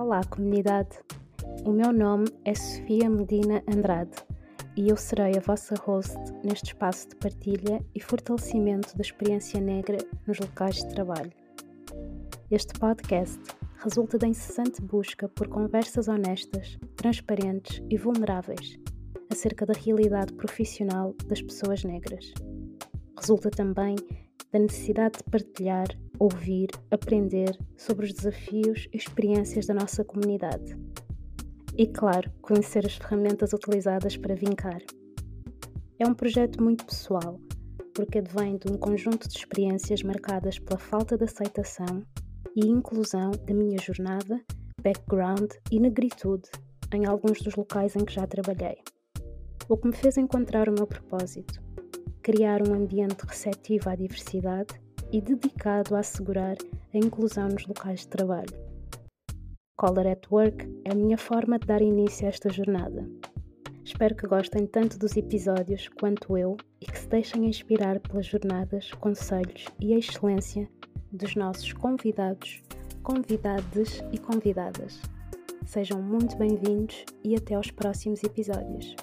Olá, comunidade! O meu nome é Sofia Medina Andrade e eu serei a vossa host neste espaço de partilha e fortalecimento da experiência negra nos locais de trabalho. Este podcast resulta da incessante busca por conversas honestas, transparentes e vulneráveis acerca da realidade profissional das pessoas negras. Resulta também da necessidade de partilhar, ouvir, aprender sobre os desafios e experiências da nossa comunidade. E, claro, conhecer as ferramentas utilizadas para vincar. É um projeto muito pessoal, porque advém de um conjunto de experiências marcadas pela falta de aceitação e inclusão da minha jornada, background e negritude em alguns dos locais em que já trabalhei. O que me fez encontrar o meu propósito criar um ambiente receptivo à diversidade e dedicado a assegurar a inclusão nos locais de trabalho. Color at Work é a minha forma de dar início a esta jornada. Espero que gostem tanto dos episódios quanto eu e que se deixem inspirar pelas jornadas, conselhos e a excelência dos nossos convidados, convidadas e convidadas. Sejam muito bem-vindos e até aos próximos episódios.